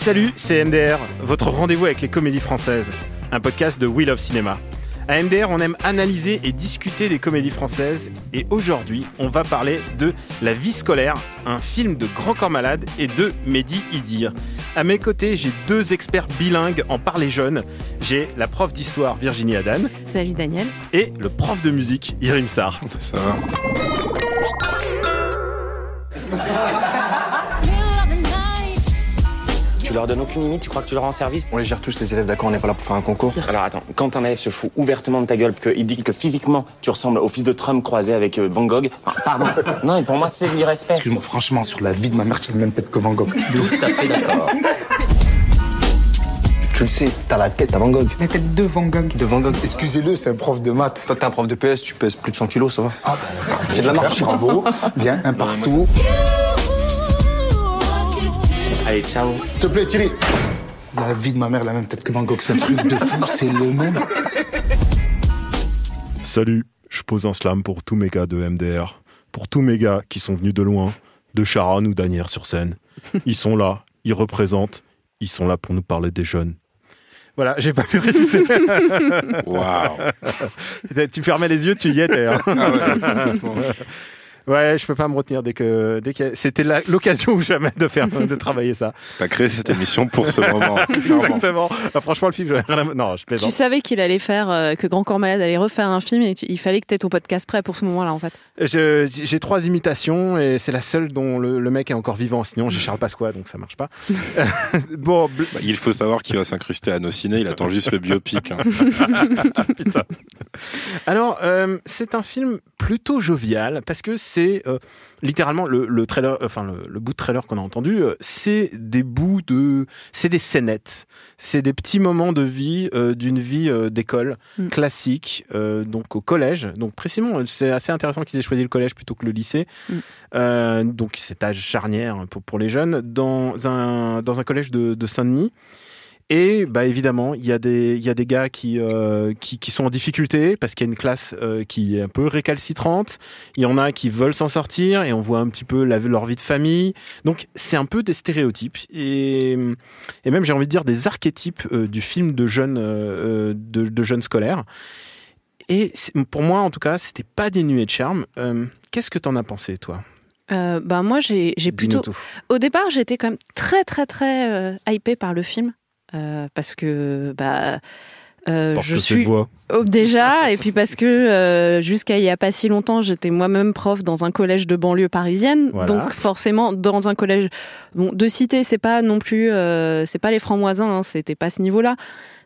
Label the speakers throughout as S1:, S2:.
S1: Salut, c'est MDR, votre rendez-vous avec les comédies françaises, un podcast de Wheel of Cinema. À MDR, on aime analyser et discuter des comédies françaises et aujourd'hui, on va parler de La vie scolaire, un film de Grand Corps Malade et de Mehdi Idir. À mes côtés, j'ai deux experts bilingues en parler jeune. J'ai la prof d'histoire Virginie Adan
S2: Salut Daniel.
S1: et le prof de musique Irim Sar.
S3: Ça va.
S4: Leur donnes aucune limite, tu crois que tu leur rends service?
S5: On les gère tous les élèves, d'accord On n'est pas là pour faire un concours.
S4: Alors attends, quand un élève se fout ouvertement de ta gueule, qu'il dit que physiquement tu ressembles au fils de Trump croisé avec euh, Van Gogh, enfin, pardon. non, mais pour moi c'est l'irrespect.
S5: Excuse-moi, franchement, sur la vie de ma mère, tu as la même tête que Van Gogh.
S4: Tout à fait d'accord.
S5: Tu le sais, t'as la tête à Van Gogh.
S6: La tête de Van Gogh.
S5: De Van Gogh. Excusez-le, c'est un prof de maths. Toi, t'es un prof de PS, tu pèses plus de 100 kilos, ça va J'ai de la marche. Bravo. Bien, un partout.
S4: Allez, ciao.
S5: S'il te plaît, Thierry. La vie de ma mère, la même tête que Van Gogh, c'est un truc de fou, c'est le même.
S1: Salut, je pose un slam pour tous mes gars de MDR, pour tous mes gars qui sont venus de loin, de Charonne ou d'Anières sur scène. Ils sont là, ils représentent, ils sont là pour nous parler des jeunes. Voilà, j'ai pas pu résister.
S3: Waouh.
S1: tu fermais les yeux, tu y étais. hein.
S3: Ah ouais.
S1: Ouais, je peux pas me retenir dès que dès que c'était l'occasion ou jamais de faire de travailler ça.
S3: T'as créé cette émission pour ce moment.
S1: Exactement. Ah, franchement, le film, à... non, je
S2: Tu
S1: plaisante.
S2: savais qu'il allait faire, euh, que Grand Corps Malade allait refaire un film et tu- il fallait que tu aies ton podcast prêt pour ce moment-là en fait.
S1: Je- J'ai trois imitations et c'est la seule dont le, le mec est encore vivant. Sinon, j'ai Charles Pasqua, donc ça marche pas. bon, bl-
S3: Bah, il faut savoir qu'il va s'incruster à nos ciné, il attend juste le biopic. hein.
S1: Putain. Alors, euh, c'est un film plutôt jovial parce que c'est euh, littéralement le, le trailer, enfin le, le bout de trailer qu'on a entendu, euh, c'est des bouts de, c'est des scénettes, c'est des petits moments de vie euh, d'une vie euh, d'école
S2: Mm.
S1: classique, donc au collège. Donc précisément, c'est assez intéressant qu'ils aient choisi le collège plutôt que le lycée.
S2: Mm.
S1: Donc cet âge charnière pour, pour les jeunes dans un dans un collège de, de Saint-Denis. Et bah évidemment, il y a des il y a des gars qui euh, qui, qui sont en difficulté parce qu'il y a une classe euh, qui est un peu récalcitrante. Il y en a qui veulent s'en sortir et on voit un petit peu la, leur vie de famille. Donc c'est un peu des stéréotypes et et même j'ai envie de dire des archétypes euh, du film de jeunes de, de jeunes scolaires. Et pour moi, en tout cas, c'était pas dénué de charme. Qu'est-ce que t'en as pensé, toi?
S2: Euh, bah moi j'ai plutôt, au départ j'étais quand même très très très euh, hypée par le film parce que bah euh,
S1: Parce
S2: je
S1: que
S2: suis
S1: voix.
S2: Oh, déjà, et puis parce que euh, jusqu'à il y a pas si longtemps, j'étais moi-même prof dans un collège de banlieue parisienne,
S1: Voilà.
S2: donc forcément dans un collège bon, de cité, c'est pas non plus, euh, c'est pas les francs-moisins, hein, c'était pas ce niveau-là.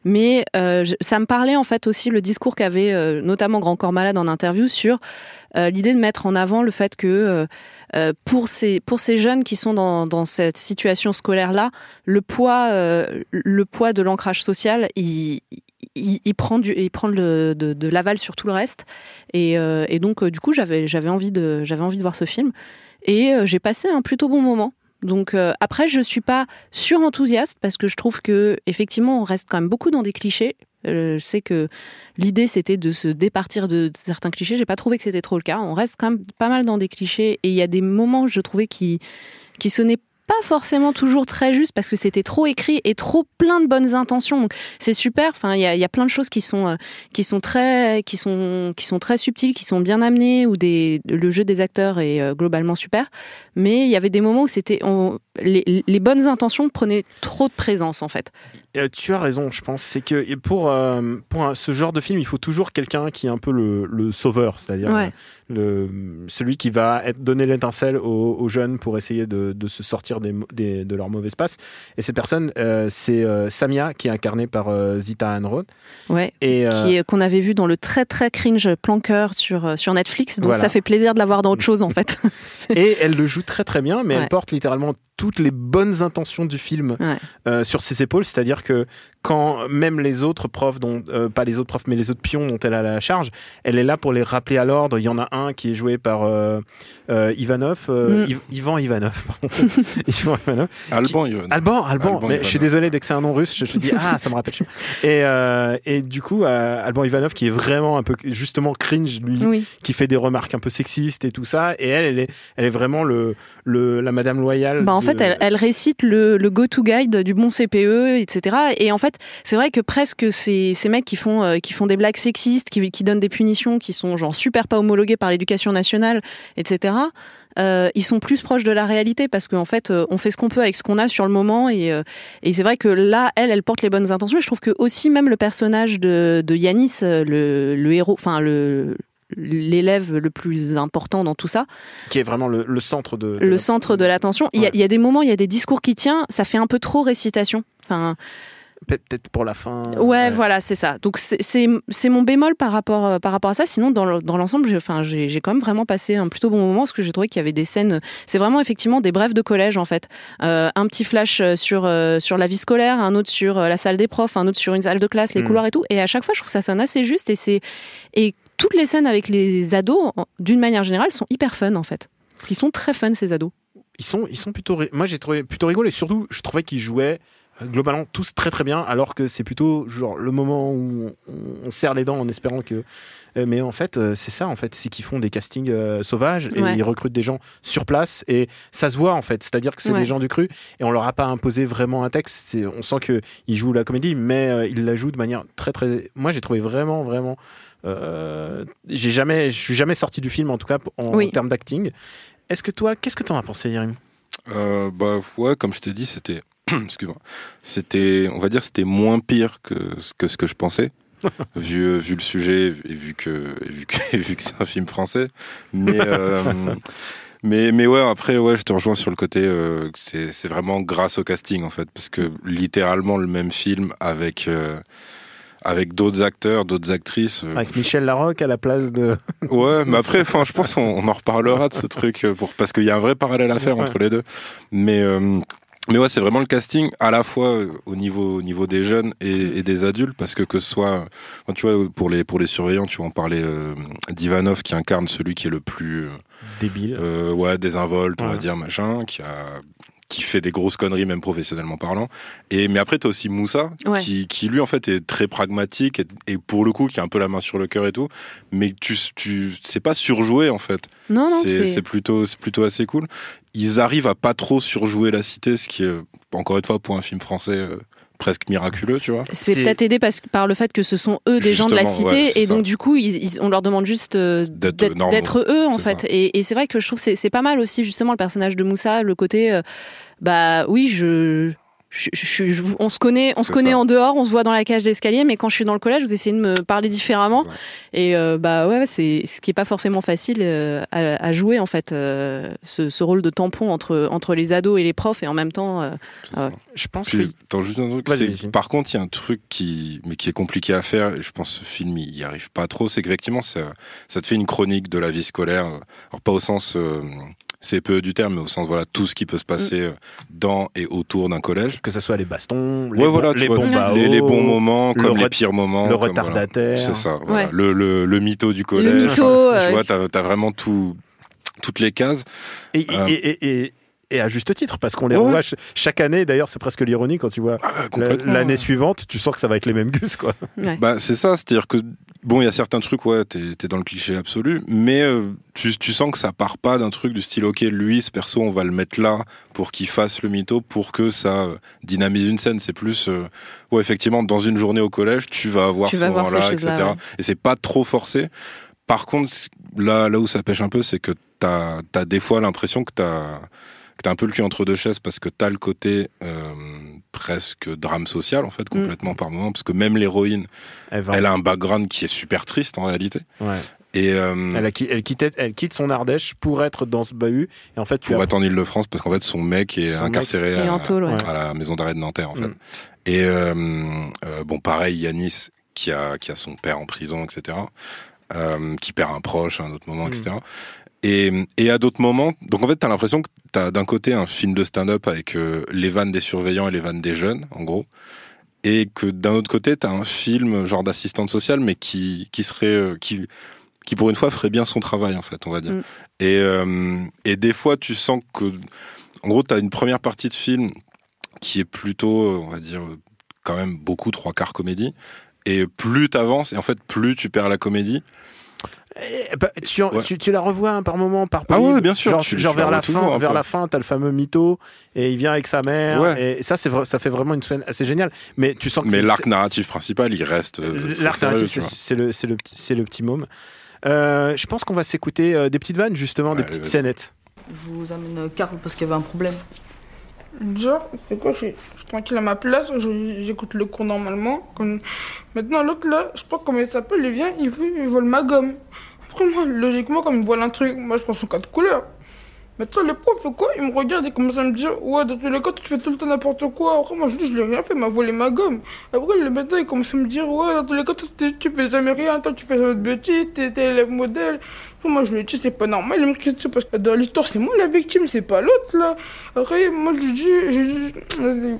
S2: Mais euh, je- ça me parlait en fait aussi le discours qu'avait notamment Grand Corps Malade en interview sur l'idée de mettre en avant le fait que pour ces pour ces jeunes qui sont dans, dans cette situation scolaire là, le poids le poids de l'ancrage social, il, il, il prend du il prend de, l'aval sur tout le reste. Et, euh, donc euh, du coup j'avais envie de envie de voir ce film. Et euh, j'ai passé un plutôt bon moment. Donc après je suis pas surenthousiaste parce que je trouve que effectivement on reste quand même beaucoup dans des clichés. Je sais que l'idée c'était de se départir de, de certains clichés. J'ai pas trouvé que c'était trop le cas. On reste quand même pas mal dans des clichés. Et il y a des moments je trouvais qui qui sonnaient pas forcément toujours très juste parce que c'était trop écrit et trop plein de bonnes intentions. C'est super. Enfin, il y a, plein de choses qui sont euh, qui sont très qui sont qui sont très subtiles, qui sont bien amenées ou des le jeu des acteurs est euh, globalement super. Mais il y avait des moments où c'était les, les bonnes intentions prenaient trop de présence en fait.
S1: Euh, tu as raison, je pense. C'est que pour, euh, pour un- ce genre de film, il faut toujours quelqu'un qui est un peu le, le sauveur, c'est-à-dire
S2: Ouais.
S1: le, celui qui va être, donner l'étincelle aux, aux jeunes pour essayer de, de se sortir des, mo- des- de leur mauvais passe. Et cette personne, euh, c'est Samia, qui est incarnée par Zita Hanroth.
S2: Ouais.
S1: Et,
S2: qu'on avait vu dans le très très cringe Planqueur sur sur Netflix, donc
S1: Voilà.
S2: ça fait plaisir de la voir dans autre chose en fait.
S1: et elle le joue très très bien, mais
S2: Ouais.
S1: elle porte littéralement toutes les bonnes intentions du film
S2: Ouais.
S1: euh, sur ses épaules. C'est-à-dire que quand même les autres profs, dont, euh, pas les autres profs, mais les autres pions dont elle a la charge, elle est là pour les rappeler à l'ordre. Il y en a un qui est joué par euh, euh, Ivanov, euh,
S2: Mm.
S1: Iv- Ivan Ivanov. pardon. Ivan Ivanov.
S3: Alban, il
S1: Alban, Alban,
S3: Alban
S1: mais
S3: Ivanov.
S1: je suis désolé dès que c'est un nom russe, je te dis ah ça me rappelle. Et euh, et du coup euh, Alban Ivanov qui est vraiment un peu justement cringe lui,
S2: Oui.
S1: qui fait des remarques un peu sexistes et tout ça. Et elle, elle est, elle est vraiment le, le la Madame loyale.
S2: Bah en
S1: de-
S2: fait, elle, récite le, go-to guide du bon CPE, etc. Et en fait, c'est vrai que presque ces, mecs qui font, euh, qui font des blagues sexistes, qui, donnent des punitions, qui sont genre super pas homologuées par l'éducation nationale, etc. euh, ils sont plus proches de la réalité parce qu'en fait, euh, on fait ce qu'on peut avec ce qu'on a sur le moment. Et, c'est vrai que là, elle, elle porte les bonnes intentions. Et je trouve que aussi même le personnage de, Yanis, le, le héros, enfin le l'élève le plus important dans tout ça,
S1: qui est vraiment le, le centre de,
S2: le centre de l'attention. Il, y a-
S1: Ouais.
S2: il y a des moments, il y a des discours qui tient, ça fait un peu trop récitation. Enfin,
S1: Peut- Peut-être pour la fin.
S2: ouais, voilà, c'est ça. Donc c'est- mon bémol par rapport euh, par rapport à ça. Sinon, dans le- dans l'ensemble, j'ai quand même vraiment passé un plutôt bon moment parce que j'ai trouvé qu'il y avait des scènes. C'est vraiment effectivement des brefs de collège en fait. Euh, un petit flash euh, sur euh, sur la vie scolaire, un autre sur la salle des profs, un autre sur une salle de classe, les
S1: Mm.
S2: couloirs et tout. Et à chaque fois, je trouve que ça sonne assez juste et c'est et toutes les scènes avec les ados, d'une manière générale, sont hyper fun en fait. Qu'ils sont très fun ces ados.
S1: Ils sont, ils sont plutôt. Moi, j'ai trouvé plutôt rigolo et surtout, je trouvais qu'ils jouaient euh, globalement tous très très bien, alors que c'est plutôt genre le moment où on serre les dents en espérant que. Euh, Mais en fait, euh, c'est ça, en fait, c'est qu'ils font des castings euh, sauvages et
S2: Ouais.
S1: ils recrutent des gens sur place et ça se voit en fait. C'est-à-dire que c'est
S2: Ouais.
S1: des gens du cru et on leur a pas imposé vraiment un texte. On sent que ils jouent la comédie, mais euh, ils la jouent de manière très très. Moi, j'ai trouvé vraiment vraiment. euh, j'ai jamais, je suis jamais sorti du film en tout cas en,
S2: Oui.
S1: termes d'acting. Est-ce que toi, qu'est-ce que t'en as pensé,
S3: Euh, bah ouais, comme je t'ai dit, c'était, excuse-moi, c'était, on va dire, c'était moins pire que que ce que je pensais, vu vu le sujet et vu que et vu que et vu que c'est un film français. Mais euh, mais mais ouais, après ouais, je te rejoins sur le côté, euh, que c'est c'est vraiment grâce au casting en fait, parce que littéralement le même film avec euh, avec d'autres acteurs, d'autres actrices. euh,
S1: Avec Michel Larocque à la place de.
S3: Ouais, mais après, enfin, je pense qu'on on en reparlera de ce truc euh, pour parce qu'il y a un vrai parallèle à faire
S1: Ouais.
S3: entre les deux. Mais euh, mais ouais, c'est vraiment le casting à la fois euh, au niveau au niveau des jeunes et, et des adultes parce que que ce soit enfin, tu vois pour les pour les surveillants, tu vas en parler euh, d'Ivanov qui incarne celui qui est le plus euh,
S1: Débile.
S3: euh, ouais désinvolte, on va dire machin, qui a qui fait des grosses conneries même professionnellement parlant. Et mais après t'as aussi Moussa
S2: Ouais.
S3: qui qui lui en fait est très pragmatique et, et pour le coup qui a un peu la main sur le cœur et tout, mais tu tu c'est pas surjoué en fait.
S2: Non, non,
S3: C'est plutôt c'est plutôt assez cool. Ils arrivent à pas trop surjouer la cité, ce qui est encore une fois pour un film français euh, presque miraculeux, tu vois.
S2: C'est peut-être aidé parce, par le fait que ce sont eux des gens de la cité
S3: ouais,
S2: et donc du coup ils, ils- on leur demande juste euh,
S3: D'être
S2: eux en fait
S3: ça.
S2: et, et c'est vrai que je trouve que c'est c'est pas mal aussi justement le personnage de Moussa le côté euh, bah oui je je- je- je- on se connaît, on se connaît
S3: ça.
S2: en dehors, on se voit dans la cage d'escalier, mais quand je suis dans le collège, vous essayez de me parler différemment. Et euh, bah ouais, c'est ce qui est pas forcément facile euh, à, à jouer en fait, euh, ce, ce rôle de tampon entre entre les ados et les profs, et en même temps.
S1: Je pense
S3: Puis,
S1: que.
S3: attends, juste un truc. Par contre, il y a un truc qui, mais qui est compliqué à faire, et je pense que ce film il y arrive pas trop, c'est qu'effectivement, ça, ça te fait une chronique de la vie scolaire. Alors, pas au sens euh, CPE du terme, mais au sens, voilà, tout ce qui peut se passer
S2: Mm.
S3: euh, dans et autour d'un collège.
S1: Que ce soit les bastons, les,
S3: ouais, voilà,
S1: les
S3: vois,
S1: bons baos,
S3: les, les bons moments,
S1: le
S3: comme les pires moments.
S1: le
S3: comme, voilà.
S1: retardataire.
S3: C'est ça, voilà.
S2: Ouais.
S3: le, le, le mytho du collège.
S2: le mytho. Euh,
S3: Tu vois, t'as as vraiment tout, toutes les cases.
S1: Et,
S3: Euh.
S1: et, et, et, à juste titre, parce qu'on les
S3: Ouais.
S1: revoit chaque année. D'ailleurs, c'est presque l'ironie quand tu vois
S3: Ah,
S1: l'année suivante, tu sens que ça va être les mêmes gus, quoi.
S2: ouais.
S3: Bah, c'est ça, c'est-à-dire que, bon, il y a certains trucs, ouais, t'es es dans le cliché absolu, mais euh, tu, tu sens que ça part pas d'un truc du style, ok, lui, ce perso, on va le mettre là pour qu'il fasse le mytho, pour que ça euh, dynamise une scène. C'est plus, euh, ouais, effectivement, dans une journée au collège, tu vas avoir
S2: Tu
S3: ce moment-là, etc.
S2: ouais.
S3: Et c'est pas trop forcé. Par contre, là, là où ça pêche un peu, c'est que t'as as des fois l'impression que t'as que t'as un peu le cul entre deux chaises parce que t'as le côté euh, presque drame social en fait complètement par moment parce que même l'héroïne,
S1: Elle,
S3: a un background qui est super triste en réalité.
S1: ouais.
S3: Et euh,
S1: elle, a qui- elle, quittait- elle quitte son Ardèche pour être dans ce bahut. Et en fait, tu
S3: pour
S1: as-
S3: être en Ile-de-France parce qu'en fait son mec est
S1: Son mec
S3: incarcéré
S2: est
S3: à,
S2: en tôle, ouais.
S3: à la maison d'arrêt de Nanterre en fait.
S1: Mm.
S3: Et euh, euh, bon pareil Yanis qui a qui a son père en prison etc. Euh, qui perd un proche à un autre moment
S1: Mm.
S3: etc. Et, et à d'autres moments, donc en fait, t'as l'impression que t'as d'un côté un film de stand-up avec euh, les vannes des surveillants et les vannes des jeunes, en gros, et que d'un autre côté, t'as un film genre d'assistante sociale, mais qui qui serait euh, qui qui pour une fois ferait bien son travail en fait, on va dire.
S2: Mm.
S3: Et euh, et des fois, tu sens que, en gros, t'as une première partie de film qui est plutôt, euh, on va dire, quand même beaucoup trois quarts comédie. Et plus t'avances, et en fait, plus tu perds la comédie.
S1: Eh, bah, tu,
S3: Ouais.
S1: tu, tu la revois hein, par moment, par
S3: Ah ouais, bien sûr,
S1: Genre,
S3: tu-
S1: genre
S3: tu la
S1: vers la fin,
S3: un
S1: vers
S3: peu.
S1: la fin, t'as le fameux mytho et il vient avec sa mère.
S3: Ouais.
S1: Et ça, c'est ça fait vraiment une scène assez géniale. Mais tu sens que
S3: Mais l'arc narratif principal, il reste. euh,
S1: c'est-
S3: très
S1: l'arc narratif, c'est le, c'est le, le petit môme. Euh, je pense qu'on va s'écouter euh, des petites vannes justement, des petites scénettes.
S6: Je vous amène Karl parce qu'il y avait un problème.
S7: Genre, c'est quoi, je suis, tranquille à ma place, j'écoute le cours normalement. Comme... Maintenant, l'autre là, je sais pas comment il s'appelle, il vient, il, veut, il vole ma gomme. Après, moi, logiquement, comme il vole un truc, moi je prends son code couleur. Maintenant, le prof quoi Il me regarde et commence à me dire Ouais, dans tous les cas, tu fais tout le temps n'importe quoi. Après, moi je dis Je l'ai rien fait, il m'a volé ma gomme. Après, le matin, il commence à me dire Ouais, dans tous les cas, tu fais jamais rien, toi, tu fais jamais de bêtises, t'es élève modèle. Après, moi, je lui dis C'est pas normal, il me crie dessus parce que dans l'histoire, c'est moi la victime, c'est pas l'autre là. Après, moi, je lui dis, je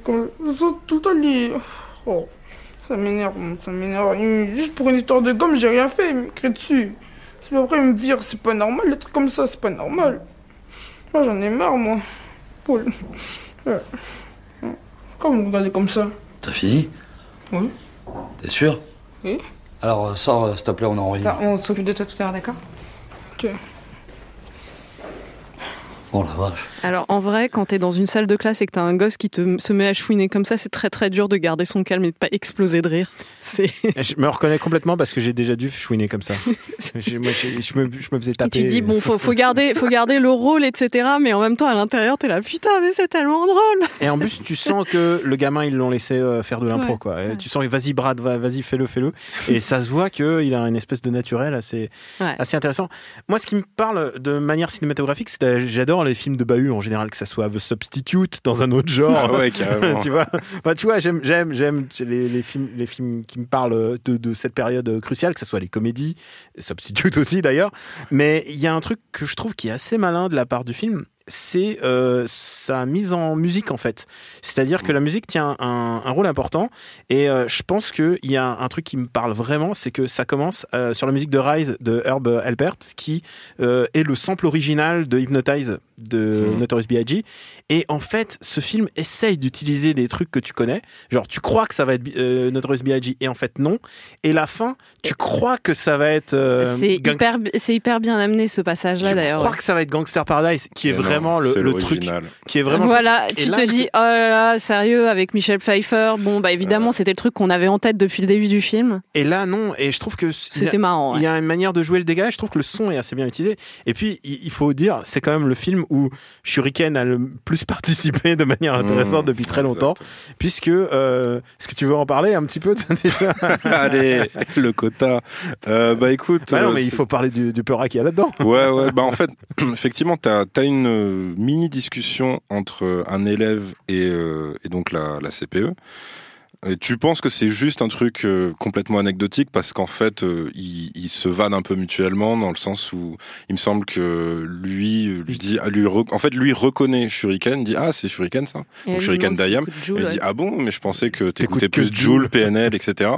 S7: tout le temps, il... Oh, ça m'énerve, ça m'énerve. Juste pour une histoire de gomme, j'ai rien fait, il me crie dessus. C'est après, il me vire, c'est pas normal, des trucs comme ça, c'est pas normal. Moi, j'en ai marre, moi. Paul. Ouais. Pourquoi vous me regardez comme ça
S8: T'as fini
S7: Oui.
S8: T'es sûr
S7: Oui.
S8: Alors, euh, sors, euh, s'il te plaît, on est en réunion.
S9: Attends, on s'occupe de toi tout à l'heure, d'accord
S7: Ok.
S8: Oh la vache.
S2: Alors en vrai, quand t'es dans une salle de classe et que t'as un gosse qui te, se met à chouiner comme ça, c'est très très dur de garder son calme et de pas exploser de rire. C'est
S1: Je me reconnais complètement parce que j'ai déjà dû chouiner comme ça. Moi, je, me, je me faisais
S2: Et
S1: taper.
S2: tu dis bon, faut, faut garder, faut garder le rôle, etc. Mais en même temps, à l'intérieur, t'es là, putain, mais c'est tellement drôle.
S1: Et en plus, tu sens que le gamin, ils l'ont laissé euh, faire de l'impro,
S2: Ouais,
S1: quoi. Tu sens, vas-y, Brad, va- vas-y, fais-le, fais-le. Et ça se voit qu'il a une espèce de naturel assez,
S2: Ouais.
S1: assez intéressant. Moi, ce qui me parle de manière cinématographique, c'est que les films de bahut en général, que ça soit The Substitute dans un autre genre.
S3: Ah ouais, carrément.
S1: tu vois, enfin, tu vois, j'aime, j'aime, j'aime les, les films, les films qui me parlent de, de cette période cruciale, que ce soit les comédies, Substitute aussi d'ailleurs. Mais il y a un truc que je trouve qui est assez malin de la part du film, c'est euh, sa mise en musique en fait. C'est-à-dire que la musique tient un, un rôle important et euh, je pense qu'il y a un, truc qui me parle vraiment, c'est que ça commence euh, sur la musique de Rise de Herb Alpert qui est le sample original de Hypnotize de
S3: Mhm.
S1: Notorious B.I.G. Et en fait, ce film essaye d'utiliser des trucs que tu connais. Genre, tu crois que ça va être euh, Notorious B.I.G. et en fait non. Et la fin, tu crois que ça va être euh,
S2: c'est
S1: Gang-
S2: hyper, c'est hyper bien amené ce passage-là
S1: tu
S2: d'ailleurs.
S1: crois que ça va être Gangster Paradise, qui est
S3: non,
S1: vraiment le, le truc, qui est vraiment. le
S2: voilà, tu
S1: là,
S2: te dis, oh là là, sérieux, avec Michel Pfeiffer. Bon, bah évidemment, c'était le truc qu'on avait en tête depuis le début du film.
S1: Et là, non. Et je trouve que
S2: C'était marrant.
S1: Il
S2: ouais.
S1: y a une manière de jouer le dégât. Je trouve que le son est assez bien utilisé. Et puis, il il faut dire, c'est quand même le film où Shuriken a le plus participé de manière intéressante
S3: Mmh,
S1: depuis très longtemps, puisque euh, est-ce que tu veux en parler un petit peu
S3: Allez, le quota. Euh, bah écoute.
S1: Bah non,
S3: euh,
S1: mais il faut parler du, du Peura qu'il y a là-dedans.
S3: Ouais, ouais. Bah en fait, effectivement, t'as as une mini discussion entre un élève et, euh, et donc la, la CPE. Et tu penses que c'est juste un truc euh, complètement anecdotique parce qu'en fait, euh, ils, ils se vannent un peu mutuellement dans le sens où il me semble que lui lui dit, ah, lui, en fait, lui reconnaît Shuriken, dit ah c'est Shuriken ça.
S2: Et
S3: Donc Shuriken Dayam. Et il
S2: ouais.
S3: dit ah bon, mais je pensais que t'écoutais plus. Joule, PNL, etc.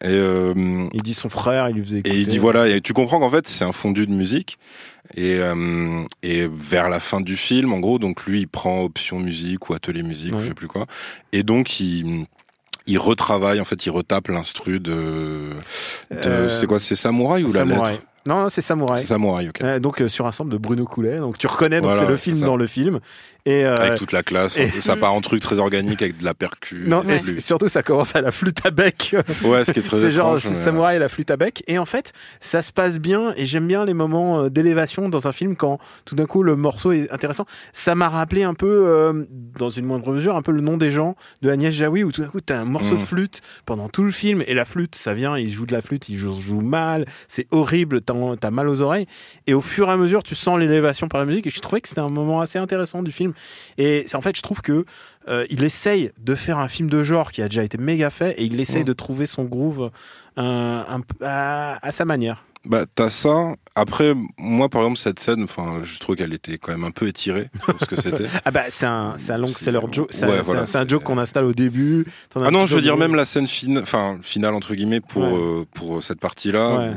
S3: Et euh,
S1: Il dit son frère, il lui faisait écouter.
S3: et il dit voilà, et tu comprends qu'en fait c'est un fondu de musique. Et, euh, et vers la fin du film, en gros, donc lui il prend option musique ou atelier musique, ou
S1: Ouais.
S3: je sais plus quoi. Et donc il il retravaille, en fait, il retape l'instru de, de
S1: Euh,
S3: c'est quoi, c'est Samouraï ou la lettre
S1: Non, non, c'est Samouraï.
S3: C'est Samouraï, ok.
S1: Donc euh, sur un sample de Bruno Coulet. Donc tu reconnais, donc
S3: Voilà,
S1: c'est le film dans le film. Et euh,
S3: Avec toute la classe.
S1: et-
S3: Ça part en truc très organique avec de la percu.
S1: non, mais
S3: flûtes.
S1: surtout ça commence à la flûte à bec.
S3: Ouais, ce qui est très
S1: c'est genre
S3: mais-
S1: Samouraï et la flûte à bec. Et en fait, ça se passe bien. Et j'aime bien les moments euh, d'élévation dans un film quand tout d'un coup le morceau est intéressant. Ça m'a rappelé un peu, euh, dans une moindre mesure, un peu le nom des gens de Agnès Jaoui où tout d'un coup t'as un morceau
S3: Mm.
S1: de flûte pendant tout le film et la flûte, ça vient, il joue de la flûte, il joue, joue mal, c'est horrible, t'as mal aux oreilles. Et au fur et à mesure, tu sens l'élévation par la musique. Et je trouvais que c'était un moment assez intéressant du film. Et c'est- en fait, je trouve que euh, il essaye de faire un film de genre qui a déjà été méga fait et il essaye
S3: Mm.
S1: de trouver son groove euh, un peu à, à sa manière.
S3: Bah, t'as ça. Après, moi, par exemple, cette scène, enfin, je trouve qu'elle était quand même un peu étirée pour ce que c'était.
S1: Ah bah c'est un, c'est un long
S3: C'est-
S1: seller joke. C'est un-
S3: Ouais,
S1: c'est
S3: voilà,
S1: un- joke qu'on installe au début.
S3: Ah non, je veux dire même la scène fine, enfin finale entre guillemets pour
S1: Ouais.
S3: euh, pour cette partie-là.
S1: Ouais.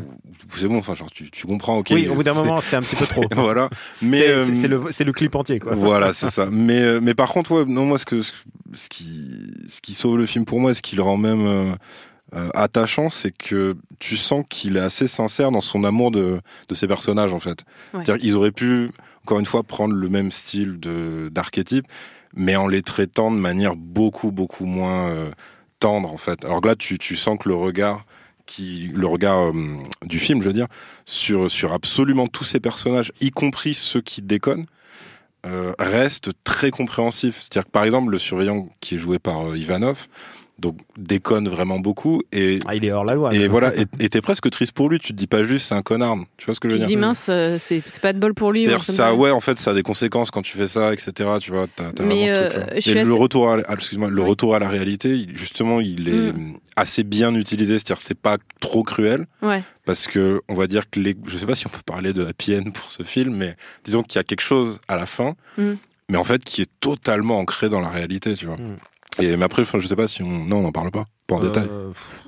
S3: C'est bon, enfin genre tu, tu comprends, ok.
S1: Oui, au bout d'un moment, c'est un petit peu trop.
S3: voilà. Mais
S1: C'est-
S3: euh,
S1: c'est le, c'est le clip entier quoi.
S3: voilà, c'est ça. Mais euh, mais par contre, ouais, non, moi ce que ce ce qui ce qui sauve le film pour moi, ce qui le rend même euh, euh, attachant, c'est que tu sens qu'il est assez sincère dans son amour de de ses personnages en fait.
S2: Ouais.
S3: C'est-à-dire qu'ils auraient pu encore une fois prendre le même style de d'archétype, mais en les traitant de manière beaucoup beaucoup moins euh, tendre en fait. Alors que là, tu tu sens que le regard qui le regard euh, du film, je veux dire, sur sur absolument tous ces personnages, y compris ceux qui déconnent, euh, reste très compréhensif. C'est-à-dire que par exemple, le surveillant qui est joué par euh, Ivanov, donc déconne vraiment beaucoup et
S1: Ah, il est hors la loi.
S3: et
S1: là.
S3: voilà, et t'es presque triste pour lui. Tu te dis pas juste c'est un connard. Tu vois ce que je
S2: Tu
S3: veux
S2: te
S3: dire?
S2: dis mince, euh, c'est c'est pas de bol pour lui. Me
S3: ça, ouais, en fait, ça a des conséquences quand tu fais ça, etc. Tu vois, t'as, vraiment ce
S2: euh, suis
S3: Et le
S2: assez-
S3: retour, à, ah, excuse-moi, le
S2: Oui.
S3: retour à la réalité, justement, il est
S2: Mm.
S3: assez bien utilisé. C'est-à-dire, c'est pas trop cruel
S2: Ouais.
S3: parce que on va dire que les, je sais pas si on peut parler de happy end pour ce film, mais disons qu'il y a quelque chose à la fin,
S2: Mm.
S3: mais en fait, qui est totalement ancré dans la réalité, tu vois.
S1: Mm.
S3: Et mais après, je sais pas si on, non, on en parle pas, pas en
S1: Euh,
S3: détail.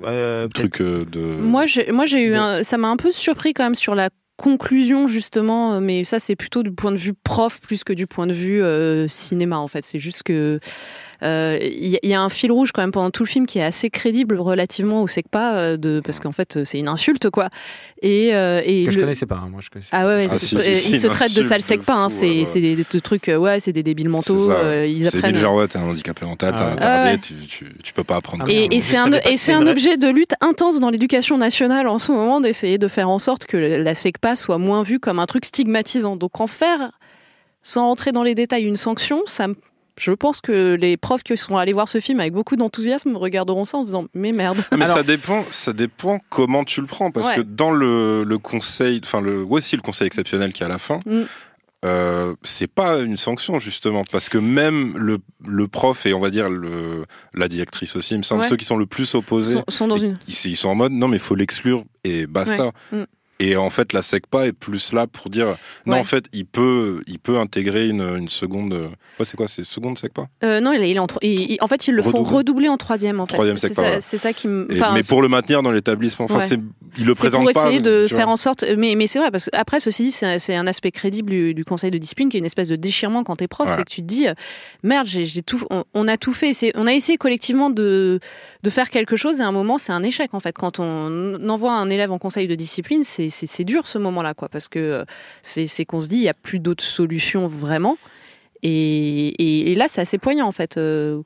S1: euh,
S3: Truc euh, de.
S2: Moi, j'ai, moi, j'ai eu
S1: de-
S2: un, ça m'a un peu surpris quand même sur la conclusion justement, euh, mais ça c'est plutôt du point de vue prof plus que du point de vue euh, cinéma en fait. C'est juste que euh, il y, il y a un fil rouge quand même pendant tout le film qui est assez crédible relativement au SECPA euh, de parce qu'en fait euh, c'est une insulte quoi. Et, euh, et
S1: que je
S2: le-
S1: connaissais pas. hein, moi, je connaissais.
S2: ah ouais, ouais,
S3: Ah,
S2: c'est-
S3: si, si,
S2: euh,
S3: si,
S2: ils se traitent de sale SECPA. Hein, c'est,
S3: ouais,
S2: c'est des, des trucs, euh, ouais, c'est des débiles mentaux.
S3: C'est
S2: euh, ils
S3: c'est
S2: apprennent.
S3: genre, ouais, t'es un handicapé mental, t'es
S1: Ah
S3: retardé,
S2: Ah ouais.
S3: tu, tu, tu peux pas apprendre.
S1: Ah
S2: Et, et c'est un, et c'est un objet de lutte intense dans l'éducation nationale en ce moment d'essayer de faire en sorte que la SECPA soit moins vue comme un truc stigmatisant. Donc en faire, sans rentrer dans les détails, une sanction, ça me- je pense que les profs qui sont allés voir ce film avec beaucoup d'enthousiasme regarderont ça en se disant mais merde.
S3: Ah, Mais
S1: Alors-
S3: ça dépend, ça dépend comment tu le prends, parce
S2: Ouais.
S3: que dans le, le conseil, enfin le, si le conseil exceptionnel qui est à la fin,
S2: Mm.
S3: euh, c'est pas une sanction justement, parce que même le, le prof et on va dire le, la directrice aussi, il me semble,
S2: Ouais.
S3: ceux qui sont le plus opposés,
S2: Sont, sont dans une.
S3: ils, ils sont en mode non mais faut l'exclure et basta.
S2: Ouais. Mm.
S3: Et en fait, la SECPA est plus là pour dire non,
S2: Ouais.
S3: en fait, il peut, il peut intégrer une, une seconde. Ouais, c'est quoi, c'est seconde SECPA?
S2: Euh, non, il est, il est en, il- en fait, ils le font
S3: Redoubler.
S2: en troisième. En fait.
S3: Troisième SECPA, ouais.
S2: c'est ça qui me. Enfin,
S3: Mais pour le maintenir dans l'établissement, enfin,
S2: Ouais.
S3: c'est, il le présente
S2: pour
S3: pas.
S2: essayer de faire en sorte. Mais, mais c'est vrai, parce que après, ceci dit, c'est un- aspect crédible du, du conseil de discipline qui est une espèce de déchirement quand t'es prof. C'est que tu te dis, euh, merde, j'ai tout, on, on a tout fait. On a essayé collectivement de, de faire quelque chose et à un moment, c'est un échec en fait. Quand on envoie un élève en conseil de discipline, c'est- c'est dur ce moment-là, quoi. Parce que euh, c'est qu'on se dit, il n'y a plus d'autres solutions vraiment. Et, et- et là, c'est assez poignant en fait, euh,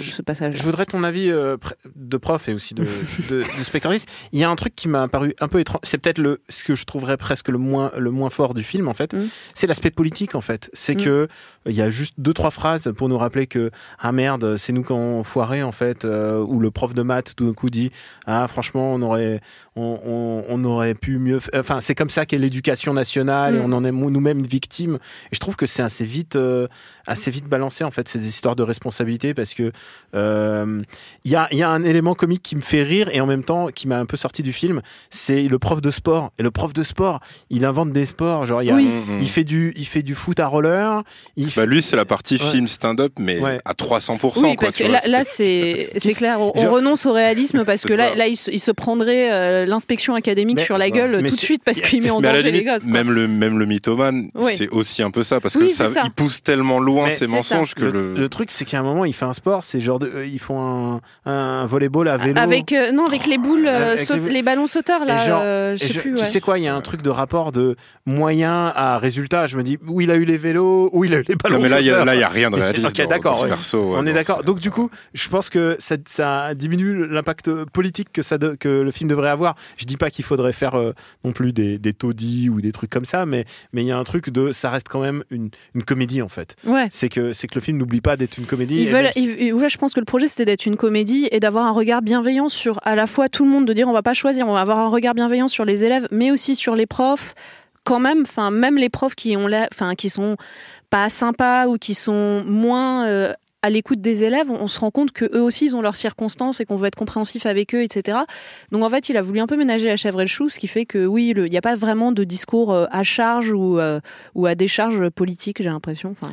S2: ce passage.
S1: Je voudrais ton avis euh, de prof et aussi de, de, de spectatrice. Il y a un truc qui m'a paru un peu étrange. C'est peut-être le ce que je trouverais presque le moins le moins fort du film en fait.
S2: Mm.
S1: C'est l'aspect politique en fait. C'est
S2: Mm.
S1: que il y a juste deux trois phrases pour nous rappeler que ah merde c'est nous qui avons foiré en fait. euh, où le prof de maths tout d'un coup dit ah franchement on aurait on, on, on aurait pu mieux. Enfin c'est comme ça qu'est l'éducation nationale et
S2: Mm.
S1: on en est nous-mêmes victimes. Et je trouve que c'est assez vite euh, assez vite balancé en fait ces histoires de responsabilité parce que euh, il y, a, il y a un élément comique qui me fait rire et en même temps qui m'a un peu sorti du film, c'est le prof de sport. Et le prof de sport, il invente des sports. Genre, il, y a-
S2: Oui.
S3: Mm, mm.
S1: il, fait du, il fait du foot à roller. Il fait-
S3: Bah lui, c'est la partie
S1: Ouais.
S3: film stand-up, mais
S1: Ouais.
S3: à 300%.
S2: Oui,
S3: quoi,
S2: parce que
S3: vois,
S2: là, c'est c'est clair. On, on
S1: Genre-
S2: renonce au réalisme parce que là, là, il se, il se prendrait euh, l'inspection académique
S1: Mais-
S2: sur la gueule
S1: Mais
S2: tout de suite parce qu'il met en danger les gosses. quoi.
S3: même le même le mythomane,
S2: Oui.
S3: c'est aussi un peu ça parce que
S2: Oui,
S3: ça,
S2: c'est ça.
S3: il pousse tellement loin
S1: Mais
S3: ses
S2: c'est
S3: mensonges
S2: ça.
S3: que
S1: le,
S3: le,
S1: le truc, c'est qu'à un moment, il fait un sport. c'est genre de, euh, ils font un, un volleyball à vélo.
S2: Avec euh, non avec les boules, euh,
S1: Avec
S2: saute-
S1: les-
S2: les... ballons sauteurs là.
S1: Genre-
S2: euh, je sais
S1: je-
S2: plus.
S1: Tu sais quoi, il y a un truc de rapport de moyen à résultat. Je me dis où il a eu les vélos, où il a eu les ballons.
S3: Non, mais là, il y
S1: sauteurs.
S3: y a rien de réaliste.
S1: Ok, d'accord, On est d'accord. Donc du coup, je pense que ça, ça diminue l'impact politique que ça de- que le film devrait avoir. Je dis pas qu'il faudrait faire euh, non plus des, des taudis ou des trucs comme ça, mais mais il y a un truc de ça reste quand même une, une comédie en fait.
S2: Ouais.
S1: C'est que c'est que le film n'oublie pas d'être une comédie.
S2: Ils
S1: et
S2: veulent,
S1: même si-
S2: ils- ils- ouais, je pense que le projet c'était d'être une comédie et d'avoir un regard bienveillant sur à la fois tout le monde, de dire on va pas choisir, on va avoir un regard bienveillant sur les élèves, mais aussi sur les profs. Quand même, enfin même les profs qui ont enfin qui sont pas sympas ou qui sont moins euh, à l'écoute des élèves, on, on se rend compte que eux aussi ils ont leurs circonstances et qu'on veut être compréhensif avec eux, etc. Donc en fait, il a voulu un peu ménager la chèvre et le chou, ce qui fait que oui, il n'y a pas vraiment de discours euh, à charge ou euh, ou à décharge politique, j'ai l'impression. Enfin,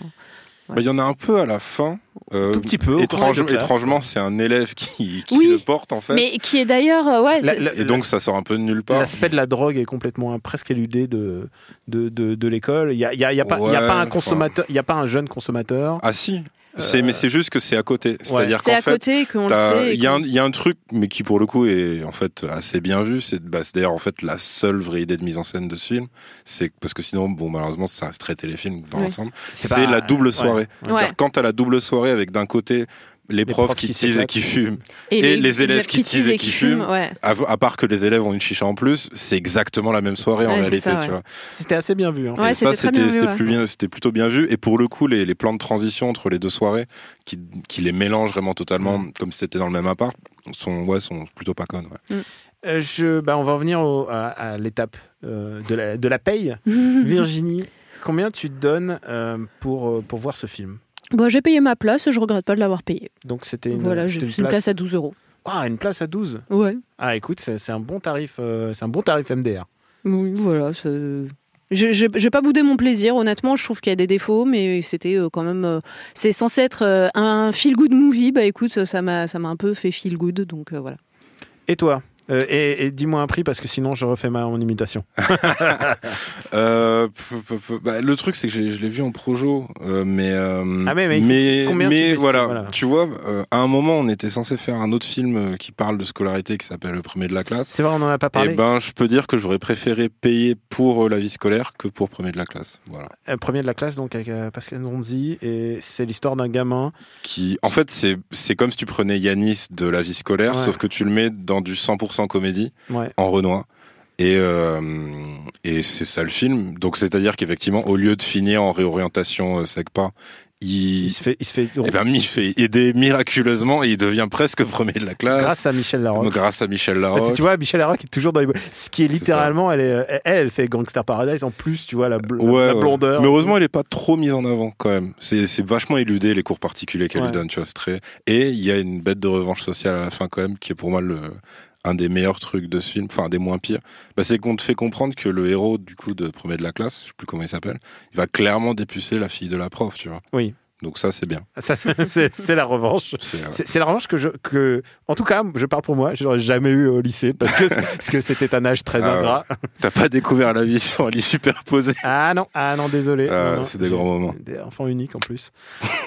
S3: Bah, Il y en a un peu à la fin. Euh,
S1: Tout petit peu,
S3: étrange- étrangement, c'est un élève qui, qui
S2: Oui,
S3: le porte en fait.
S2: mais qui est d'ailleurs, euh, ouais,
S1: La-
S2: c'est-
S1: la-
S3: Et donc ça sort un peu de nulle part.
S1: L'aspect de la drogue est complètement presque éludé de, de, de, de l'école. Il n'y a, il y a, il y a, pas- il y a pas un consommateur, il y a pas un jeune consommateur.
S3: Ah si, c'est mais c'est juste que c'est à côté. C'est-à-dire
S2: c'est
S3: qu'en
S2: à
S3: fait,
S2: côté qu'on
S3: il y, a un-
S2: qu'on-
S3: il y a un truc, mais qui pour le coup est en fait assez bien vu. C'est bah, c'est d'ailleurs en fait la seule vraie idée de mise en scène de ce film. C'est parce que sinon, bon malheureusement, ça reste très téléfilm dans
S2: Oui.
S3: l'ensemble.
S1: C'est
S3: C'est
S1: pas-
S3: la double
S1: ouais.
S3: soirée. C'est-à-dire
S2: Ouais.
S3: quand t'as la double soirée avec d'un côté les, profs, qui, teasent et
S1: s'éclatent.
S3: qui fument, et les élèves qui teasent et qui fument.
S2: ouais.
S3: à, à part que les élèves ont une chicha en plus, c'est exactement la même soirée en
S2: Ouais,
S3: réalité.
S2: ça,
S3: tu
S2: ouais.
S3: vois.
S1: C'était assez bien vu. hein.
S2: Ouais,
S3: et ça,
S2: c'était très bien
S3: c'était
S2: vu,
S3: c'était
S2: ouais.
S3: plus bien, c'était plutôt bien vu. Et pour le coup, les, les plans de transition entre les deux soirées, qui, qui les mélangent vraiment totalement,
S2: Mm.
S3: comme si c'était dans le même appart, sont, ouais, sont plutôt pas connes. ouais.
S1: Euh, je, bah, on va revenir au- à, à l'étape euh, de, la, de la paye. Virginie, combien tu te donnes euh, pour, euh, pour voir ce film?
S2: Bon, j'ai payé ma place, je regrette pas de l'avoir payé.
S1: Donc c'était une,
S2: Voilà, place à 12 euros.
S1: Ah, une place à 12
S2: Ouais.
S1: Ah, écoute, c'est un bon tarif, euh, c'est un bon tarif MDR.
S2: Oui, voilà. j'ai pas boudé mon plaisir, honnêtement. Je trouve qu'il y a des défauts, mais c'était euh, quand même. euh, c'est censé être euh, un feel good movie. Bah écoute, ça m'a un peu fait feel good, donc voilà.
S1: Et toi? Euh, Et, et dis-moi un prix parce que sinon je refais ma mon imitation.
S3: Euh, p- p- p- bah, le truc, c'est que je l'ai vu en projo, euh, mais
S1: Ah, mais- mais
S3: mais,
S1: combien
S3: mais voilà,
S1: voilà.
S3: tu vois, à un moment, on était censé faire un autre film qui parle de scolarité qui s'appelle Le Premier de la classe.
S1: C'est vrai, on en a pas
S3: Et
S1: parlé.
S3: ben, je peux dire que j'aurais préféré payer pour la vie scolaire que pour Premier de la classe. Voilà.
S1: Premier de la classe, donc avec Pascal Nronzi, et c'est l'histoire d'un gamin.
S3: qui en fait c'est c'est comme si tu prenais Yanis de la vie scolaire
S1: Ouais.
S3: sauf que tu le mets dans du 100% comédie
S1: Ouais.
S3: en Renoir et euh, et c'est ça le film donc c'est à dire qu'effectivement au lieu de finir en réorientation euh, SECPA il
S1: Il se fait, il se fait
S3: eh ben, il fait aider miraculeusement et il devient presque premier de la classe
S1: grâce à Michel Larocque.
S3: grâce à Michel
S1: Bah, tu-
S3: Larocque
S1: tu vois, Michel Larocque est toujours dans les. Ce qui est littéralement, elle, est, elle, elle fait Gangster Paradise. En plus, tu vois, la, bl-
S3: Ouais,
S1: la
S3: ouais.
S1: blondeur.
S3: Mais heureusement, elle est pas trop mise en avant quand même. C'est vachement éludé les cours particuliers qu'elle
S1: Ouais.
S3: lui donne, tu vois. très. Et il y a une bête de revanche sociale à la fin quand même, qui est pour moi le un des meilleurs trucs de ce film, enfin des moins pires. Bah, c'est qu'on te fait comprendre que le héros du coup de premier de la classe, je sais plus comment il s'appelle, il va clairement dépucer la fille de la prof, tu vois.
S1: Oui.
S3: Donc ça c'est bien.
S1: Ça, c'est- la revanche.
S3: C'est,
S1: la revanche que je. Que, en tout cas, je parle pour moi, je l'aurais jamais eu au lycée parce que parce que c'était un âge très
S3: Ah ouais.
S1: ingrat.
S3: T'as pas découvert la vie sur un lit superposé.
S1: Ah non, ah non, désolé.
S3: Ah, c'est des grands moments.
S1: Des enfants uniques en plus.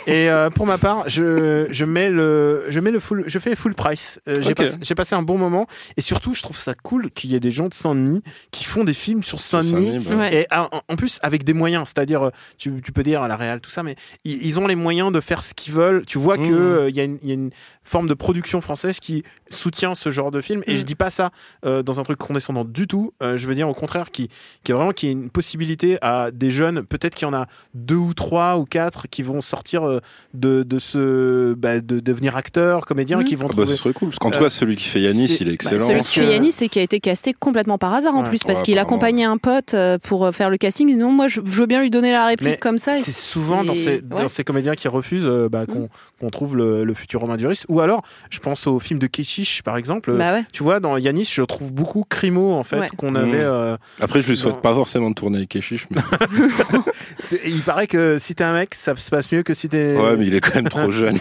S1: Et euh, pour ma part, je, je mets le, je mets le full, je fais full price. Euh, j'ai passé, un bon moment et surtout, je trouve ça cool qu'il y ait des gens de Saint-Denis qui font des films sur Saint-Denis.
S3: Bah,
S2: Ouais.
S1: Et en, en plus avec des moyens, c'est-à-dire euh, tu, tu peux dire à la Real tout ça, mais ils, ils ont les moyens de faire ce qu'ils veulent. Tu vois que
S3: Mmh.
S1: euh, il y, a une- il y a une forme de production française qui soutient ce genre de film. Et
S2: Mmh.
S1: je dis pas ça euh, dans un truc condescendant du tout. Euh, je veux dire au contraire qui, qui est vraiment qui est une possibilité à des jeunes, peut-être qu'il y en a deux ou trois ou quatre qui vont sortir euh, de, de ce bah, de devenir acteurs, comédiens,
S2: Mmh.
S1: qui vont
S3: ah bah,
S1: trouver.
S3: ce serait cool. Parce qu'en
S1: Euh,
S3: tout cas, celui qui fait Yanis, il est
S2: Bah,
S3: excellent.
S2: celui qui fait Yanis, c'est qui a été casté complètement par hasard en
S1: Ouais.
S2: plus, parce
S3: Ouais,
S2: qu'il accompagnait un pote euh, pour faire le casting. Non, moi, je, je veux bien lui donner la réplique
S1: Mais
S2: comme ça.
S1: C'est souvent dans ces, dans ces comédiens qui refusent euh, bah, qu'on qu'on trouve le, le futur Romain Duris. Ou alors, je pense au film de Keshish, par exemple.
S2: Bah ouais.
S1: Tu vois, dans Yanis, je trouve beaucoup Crimo, en fait,
S2: Ouais.
S1: qu'on
S3: Mmh.
S1: avait. euh,
S3: Après, je lui souhaite pas forcément de tourner avec Keshish, mais
S1: il paraît que si t'es un mec, ça se passe mieux que si t'es.
S3: ouais, mais il est quand même trop jeune.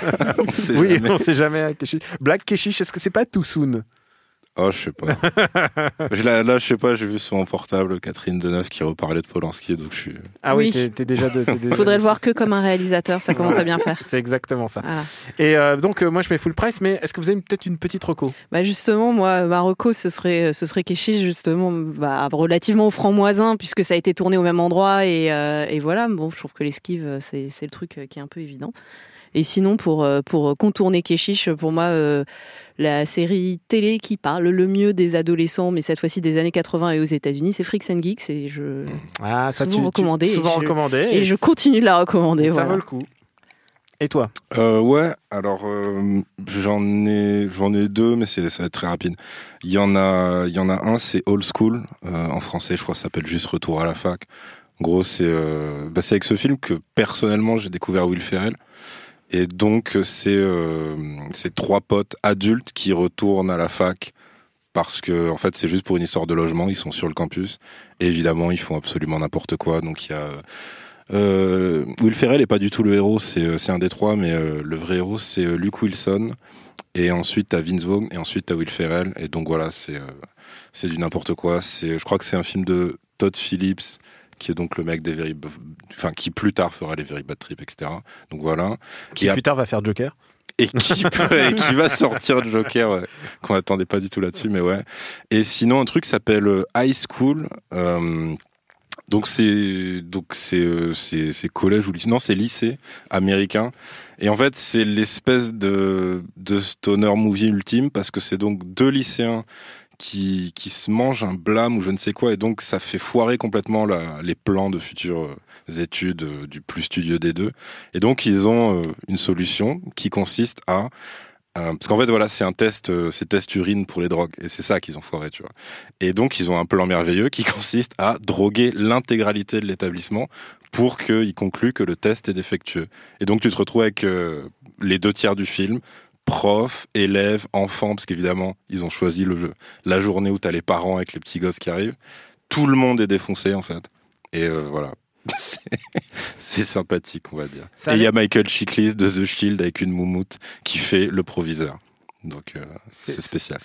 S3: On sait
S1: oui,
S3: jamais.
S1: on sait jamais. avec Keshish. Black Keshish, est-ce que c'est pas too soon?
S3: Oh, je sais pas. je, là, là, je sais pas, j'ai vu sur mon portable Catherine Deneuve qui reparlait de Polanski, donc je suis.
S1: Ah oui,
S2: Oui.
S1: t'es- déjà de. t'es déjà-
S2: Faudrait le voir que comme un réalisateur, ça commence à bien faire.
S1: C'est exactement ça.
S2: Voilà.
S1: Et euh, donc, euh, moi, je mets full price, mais est-ce que vous avez peut-être une petite reco?
S2: Bah justement, moi, Marocco, ce serait, ce serait Kéchiche, justement, bah, relativement au franc-moisin, puisque ça a été tourné au même endroit. Et, euh, et voilà, bon, je trouve que l'esquive, c'est c'est le truc euh, qui est un peu évident. Et sinon, pour, euh, pour contourner Kéchiche, pour moi, euh, la série télé qui parle le mieux des adolescents, mais cette fois-ci des années 80 et aux États-Unis, c'est Freaks and Geeks. Et je,
S1: Ah, ça,
S2: Souvent recommandé, et
S1: Souvent
S2: je-
S1: recommandé.
S2: et je continue de la recommander.
S1: ça vaut le coup. Et toi?
S3: Euh, ouais, alors euh, j'en ai j'en ai deux, mais c'est ça va être très rapide. Il y en a il y en a un, c'est Old School euh, en français, je crois, que ça s'appelle juste Retour à la fac. En gros, c'est euh, bah, c'est avec ce film que personnellement j'ai découvert Will Ferrell. Et donc c'est euh, c'est trois potes adultes qui retournent à la fac parce que en fait c'est juste pour une histoire de logement. Ils sont sur le campus. Et évidemment, ils font absolument n'importe quoi. Donc il y a euh, Will Ferrell est pas du tout le héros, c'est euh, un des trois, mais euh, le vrai héros c'est euh, Luke Wilson. Et ensuite t'as Vince Vaughn et ensuite t'as Will Ferrell. Et donc voilà, c'est euh, c'est du n'importe quoi. Je crois que c'est un film de Todd Phillips qui est donc le mec des Very, enfin qui plus tard fera les Very Bad Trip, etc. Donc voilà.
S1: Qui
S3: Et
S1: plus tard va faire Joker
S3: et qui, peut- et qui va sortir Joker, ouais, qu'on attendait pas du tout là-dessus, mais ouais. Et sinon, un truc s'appelle euh, High School. euh, donc c'est donc c'est euh, c'est c'est collège ou lycée non c'est lycée américain et en fait c'est l'espèce de de stoner movie ultime parce que c'est donc deux lycéens qui se mangent un blâme ou je ne sais quoi et donc ça fait foirer complètement les plans de futures euh, études euh, du plus studieux des deux. Et donc ils ont euh, une solution qui consiste à parce qu'en fait voilà c'est un test c'est test urine pour les drogues et c'est ça qu'ils ont foiré tu vois. Et donc ils ont un plan merveilleux qui consiste à droguer l'intégralité de l'établissement pour qu'ils concluent que le test est défectueux. Et donc tu te retrouves avec les deux tiers du film profs, élèves, enfants, parce qu'évidemment, ils ont choisi le jeu. La journée où t'as les parents avec les petits gosses qui arrivent, tout le monde est défoncé, en fait. Et euh, voilà. C'est- sympathique, on va dire.
S1: Ça
S3: Et il y a Michael Chiklis de The Shield avec une moumoute qui fait le proviseur. Donc, euh, c'est spécial.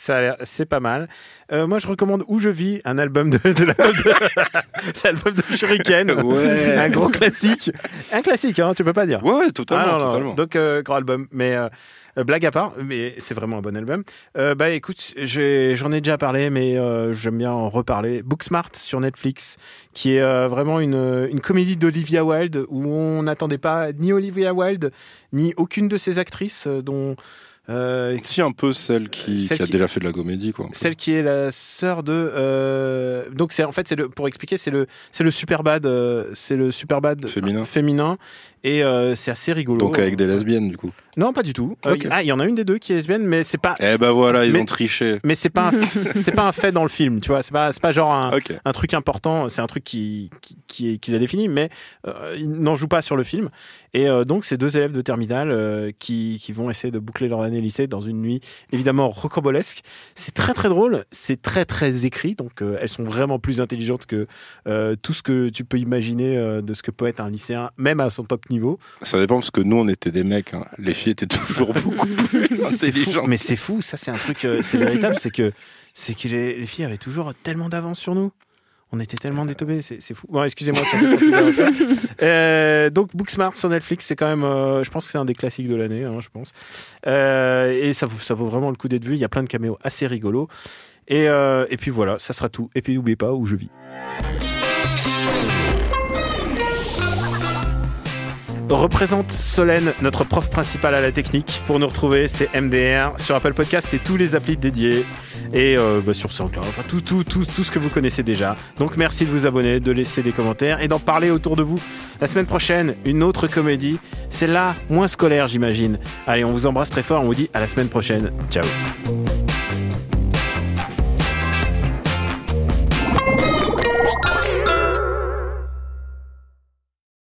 S1: C'est pas mal. Euh, moi, je recommande Où je vis, un album de, de l'album de, Shuriken.
S3: Ouais.
S1: Un gros classique. Un classique, hein, tu peux pas dire.
S3: Ouais, ouais, totalement,
S1: Ah, non, non.
S3: totalement.
S1: Donc, euh, grand album. Mais euh, blague à part, mais c'est vraiment un bon album. Euh, bah écoute, j'en ai déjà parlé, mais euh, j'aime bien en reparler. Booksmart sur Netflix, qui est vraiment une, une comédie d'Olivia Wilde où on n'attendait pas ni Olivia Wilde ni aucune de ses actrices, dont euh,
S3: Si, un peu celle qui,
S1: Celle
S3: qui a
S1: qui-
S3: déjà fait de la comédie, quoi.
S1: celle qui est la sœur de euh, donc c'est en fait c'est le pour expliquer c'est le c'est le superbad euh, c'est le superbad
S3: Féminin.
S1: féminin et euh, c'est assez rigolo
S3: Donc avec des lesbiennes, du coup.
S1: non pas du tout Euh, ah il y en a une des deux qui est lesbienne mais c'est pas
S3: Eh ben voilà, ils
S1: mais-
S3: ont triché.
S1: mais c'est pas un, c'est pas un fait dans le film tu vois c'est pas c'est pas genre un, un truc important c'est un truc qui qui, qui, l'a défini mais euh, il n'en joue pas sur le film et euh, donc ces deux élèves de terminale euh, qui, qui vont essayer de boucler leur année lycée dans une nuit évidemment rocambolesque c'est très très drôle c'est très très écrit donc euh, elles sont vraiment plus intelligentes que euh, tout ce que tu peux imaginer euh, de ce que peut être un lycéen même à son top niveau
S3: Ça dépend parce que nous, on était des mecs. hein. Les filles étaient toujours beaucoup plus
S1: fou.
S3: intelligentes.
S1: Mais c'est fou, ça c'est un truc, c'est véritable, c'est que, c'est que les, les filles avaient toujours tellement d'avance sur nous. On était tellement détobés, c'est c'est fou. Bon, excusez-moi. Euh, donc, Booksmart sur Netflix, c'est quand même, euh, je pense que c'est un des classiques de l'année, hein, je pense. Euh, et ça vaut, ça vaut vraiment le coup d'être vu. Il y a plein de caméos assez rigolos. Et, euh, et puis voilà, ça sera tout. Et puis n'oubliez pas où je vis. représente Solène, notre prof principal à la technique. Pour nous retrouver, c'est MDR sur Apple Podcast et tous les applis dédiés. Et euh, bah, sur SoundCloud, enfin tout, tout, tout, tout ce que vous connaissez déjà. Donc merci de vous abonner, de laisser des commentaires et d'en parler autour de vous. La semaine prochaine, une autre comédie. Celle-là, moins scolaire, j'imagine. Allez, on vous embrasse très fort, on vous dit à la semaine prochaine. Ciao.